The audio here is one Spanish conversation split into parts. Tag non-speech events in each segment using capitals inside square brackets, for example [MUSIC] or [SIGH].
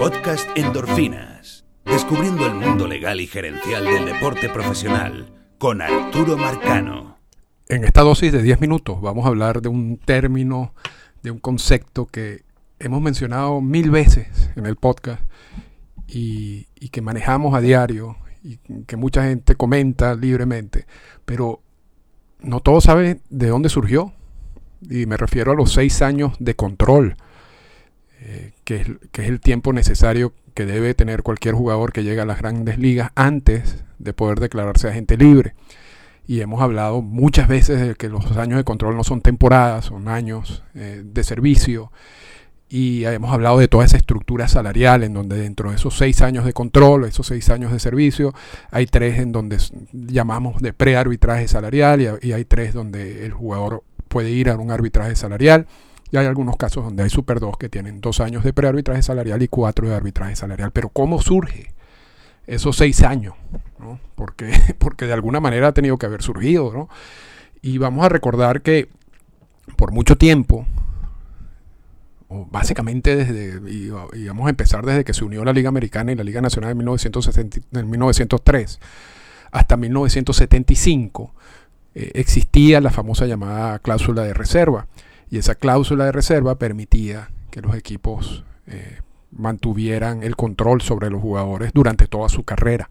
Podcast Endorfinas. Descubriendo el mundo legal y gerencial del deporte profesional con Arturo Marcano. En esta dosis de 10 minutos vamos a hablar de un término, de un concepto que hemos mencionado mil veces en el podcast y, que manejamos a diario y que mucha gente comenta libremente, pero no todos saben de dónde surgió. Y me refiero a los seis años de control, eh, que, es, el tiempo necesario que debe tener cualquier jugador que llegue a las grandes ligas antes de poder declararse agente libre. Y hemos hablado muchas veces de que los años de control no son temporadas, son años eh, de servicio y hemos hablado de toda esa estructura salarial en donde dentro de esos seis años de control, esos seis años de servicio, hay tres en donde llamamos de prearbitraje salarial y hay tres donde el jugador puede ir a un arbitraje salarial. Y hay algunos casos donde hay Super 2 que tienen dos años de prearbitraje salarial y cuatro de arbitraje salarial. Pero ¿cómo surge esos seis años? ¿no? Porque, [LAUGHS] porque de alguna manera ha tenido que haber surgido. ¿no? Y vamos a recordar que por mucho tiempo o básicamente desde, y, vamos a empezar desde que se unió la Liga Americana y la Liga Nacional en, 1960, en 1903 hasta 1975, eh, existía la famosa llamada cláusula de reserva. Y esa cláusula de reserva permitía que los equipos eh, mantuvieran el control sobre los jugadores durante toda su carrera.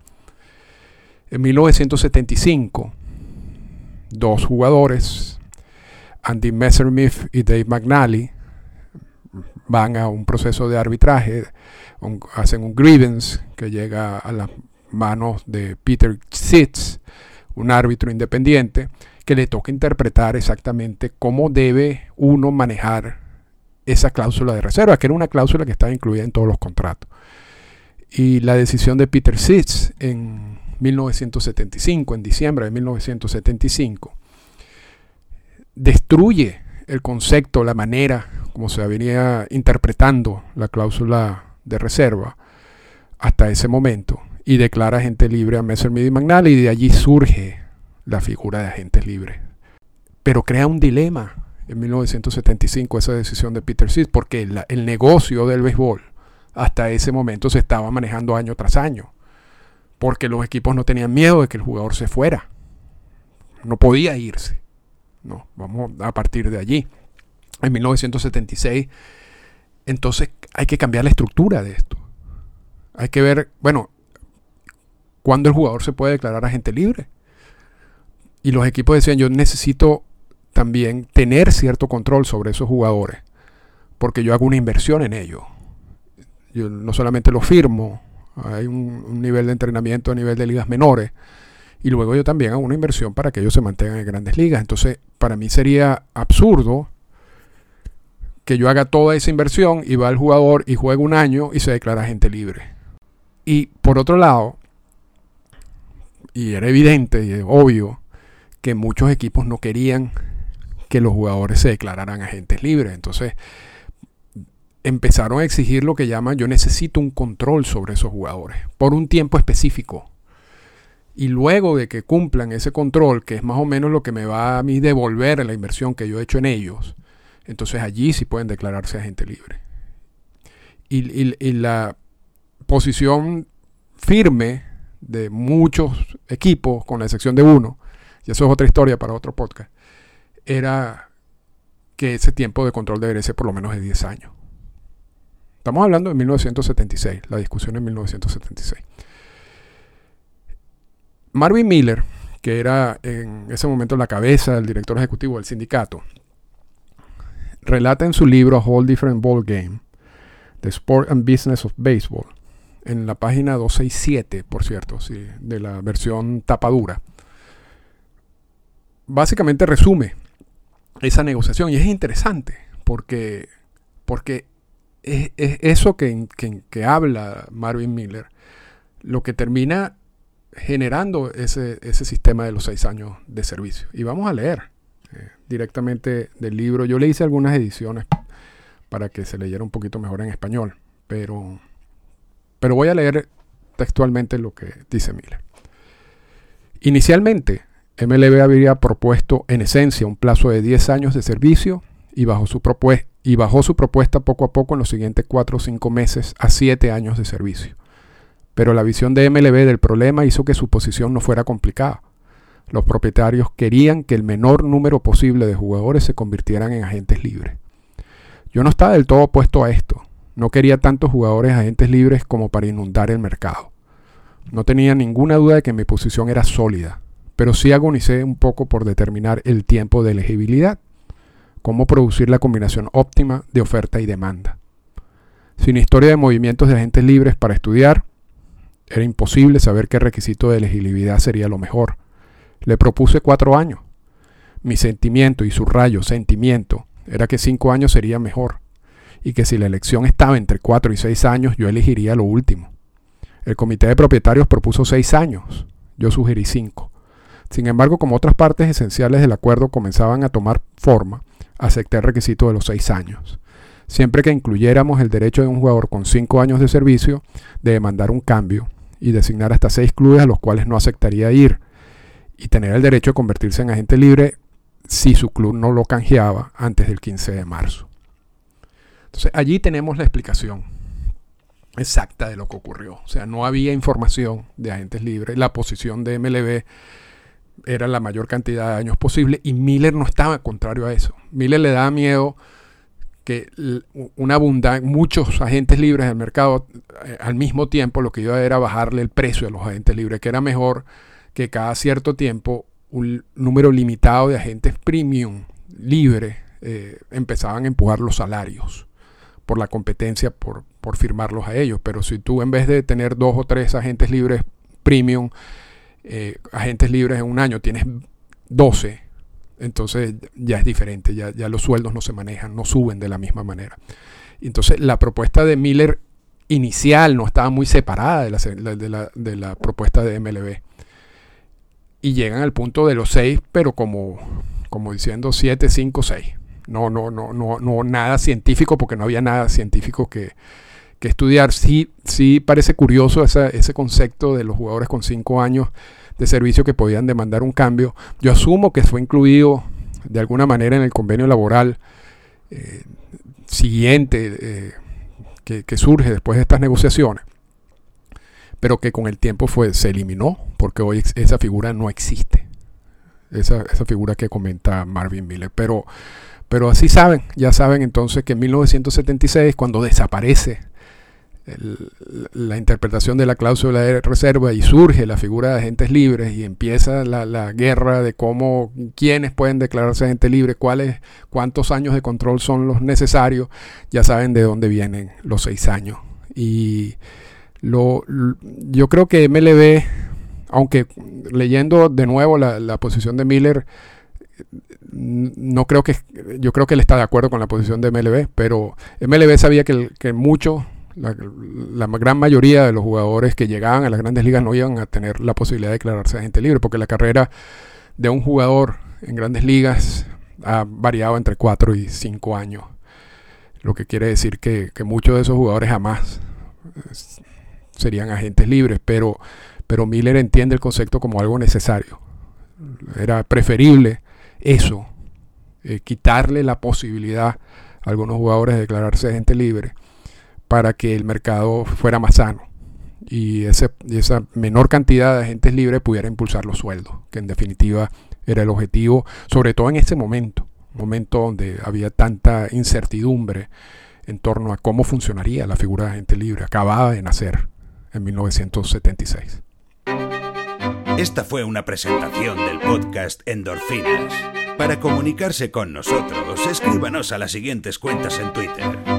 En 1975, dos jugadores, Andy Messerschmitt y Dave McNally, van a un proceso de arbitraje, hacen un grievance que llega a las manos de Peter Sitz, un árbitro independiente, que le toca interpretar exactamente cómo debe uno manejar esa cláusula de reserva, que era una cláusula que estaba incluida en todos los contratos. Y la decisión de Peter Sitz en 1975, en diciembre de 1975, destruye el concepto, la manera como se venía interpretando la cláusula de reserva hasta ese momento y declara agente libre a Messerschmitt y McNally y de allí surge la figura de agentes libres. Pero crea un dilema en 1975 esa decisión de Peter Sitz porque el, el negocio del béisbol hasta ese momento se estaba manejando año tras año porque los equipos no tenían miedo de que el jugador se fuera. No podía irse. No, vamos a partir de allí en 1976. Entonces hay que cambiar la estructura de esto. Hay que ver, bueno, cuándo el jugador se puede declarar agente libre. Y los equipos decían, yo necesito también tener cierto control sobre esos jugadores, porque yo hago una inversión en ellos. Yo no solamente lo firmo, hay un, nivel de entrenamiento a nivel de ligas menores, y luego yo también hago una inversión para que ellos se mantengan en grandes ligas. Entonces, para mí sería absurdo que yo haga toda esa inversión y va el jugador y juega un año y se declara agente libre. Y por otro lado, y era evidente y obvio que muchos equipos no querían que los jugadores se declararan agentes libres. Entonces empezaron a exigir lo que llaman yo necesito un control sobre esos jugadores por un tiempo específico. Y luego de que cumplan ese control, que es más o menos lo que me va a mí devolver la inversión que yo he hecho en ellos, entonces allí sí pueden declararse agente libre. Y, la posición firme de muchos equipos, con la excepción de uno, y eso es otra historia para otro podcast, era que ese tiempo de control debería ser por lo menos de 10 años. Estamos hablando de 1976, la discusión en 1976. Marvin Miller, que era en ese momento la cabeza del director ejecutivo del sindicato, relata en su libro A Whole Different Ball Game, The Sport and Business of Baseball, en la página 267, por cierto, sí, de la versión tapadura. Básicamente resume esa negociación y es interesante porque, porque es, es eso que, que, que, habla Marvin Miller lo que termina generando ese, ese sistema de los seis años de servicio. Y vamos a leer eh, directamente del libro. Yo le hice algunas ediciones para que se leyera un poquito mejor en español, pero, pero voy a leer textualmente lo que dice Miller. Inicialmente, MLB habría propuesto en esencia un plazo de 10 años de servicio y bajó su propuesta poco a poco en los siguientes 4 o 5 meses a 7 años de servicio. Pero la visión de MLB del problema hizo que su posición no fuera complicada. Los propietarios querían que el menor número posible de jugadores se convirtieran en agentes libres. Yo no estaba del todo opuesto a esto. No quería tantos jugadores agentes libres como para inundar el mercado. No tenía ninguna duda de que mi posición era sólida, pero sí agonicé un poco por determinar el tiempo de elegibilidad, cómo producir la combinación óptima de oferta y demanda. Sin historia de movimientos de agentes libres para estudiar, era imposible saber qué requisito de elegibilidad sería lo mejor. Le propuse cuatro años. Mi sentimiento, y subrayo sentimiento, era que cinco años sería mejor, y que si la elección estaba entre cuatro y seis años, yo elegiría lo último. El comité de propietarios propuso seis años, yo sugerí cinco. Sin embargo, como otras partes esenciales del acuerdo comenzaban a tomar forma, acepté el requisito de los seis años. Siempre que incluyéramos el derecho de un jugador con cinco años de servicio de demandar un cambio y designar hasta seis clubes a los cuales no aceptaría ir, y tener el derecho de convertirse en agente libre si su club no lo canjeaba antes del 15 de marzo. Entonces allí tenemos la explicación exacta de lo que ocurrió. O sea, no había información de agentes libres. La posición de MLB era la mayor cantidad de años posible y Miller no estaba contrario a eso. Miller le daba miedo que una abundancia, muchos agentes libres del mercado eh, al mismo tiempo lo que iba era bajarle el precio a los agentes libres, que era mejor que cada cierto tiempo un número limitado de agentes premium libres eh, empezaban a empujar los salarios por la competencia, por, por firmarlos a ellos. Pero si tú en vez de tener dos o tres agentes libres premium, eh, agentes libres en un año, tienes 12, entonces ya es diferente, ya, los sueldos no se manejan, no suben de la misma manera. Entonces la propuesta de Miller inicial no estaba muy separada de la propuesta de MLB. Y llegan al punto de los 6, pero como, como diciendo 7, 5, 6. No, no, no, no, no nada científico, porque no había nada científico que, estudiar. Sí, sí parece curioso ese concepto de los jugadores con cinco años de servicio que podían demandar un cambio. Yo asumo que fue incluido de alguna manera en el convenio laboral eh, siguiente eh, que, surge después de estas negociaciones, pero que con el tiempo fue, se eliminó porque hoy esa figura no existe. Esa, esa figura que comenta Marvin Miller. Pero pero así saben, ya saben entonces que en 1976, cuando desaparece la interpretación de la cláusula de reserva y surge la figura de agentes libres y empieza la, guerra de cómo, quiénes pueden declararse agentes libres, cuáles, cuántos años de control son los necesarios, ya saben de dónde vienen los seis años. Y lo, yo creo que MLB, aunque leyendo de nuevo la, la posición de Miller, no creo que, yo creo que él está de acuerdo con la posición de MLB, pero MLB sabía que, que mucho, la, gran mayoría de los jugadores que llegaban a las grandes ligas no iban a tener la posibilidad de declararse agente libre, porque la carrera de un jugador en grandes ligas ha variado entre 4 y 5 años, lo que quiere decir que, muchos de esos jugadores jamás serían agentes libres, pero, pero Miller entiende el concepto como algo necesario. Era preferible eso, eh, quitarle la posibilidad a algunos jugadores de declararse gente libre para que el mercado fuera más sano y, esa menor cantidad de agentes libres pudiera impulsar los sueldos, que en definitiva era el objetivo, sobre todo en ese momento, momento donde había tanta incertidumbre en torno a cómo funcionaría la figura de agente libre, acababa de nacer en 1976. Esta fue una presentación del podcast Endorfinas. Para comunicarse con nosotros, escríbanos a las siguientes cuentas en Twitter.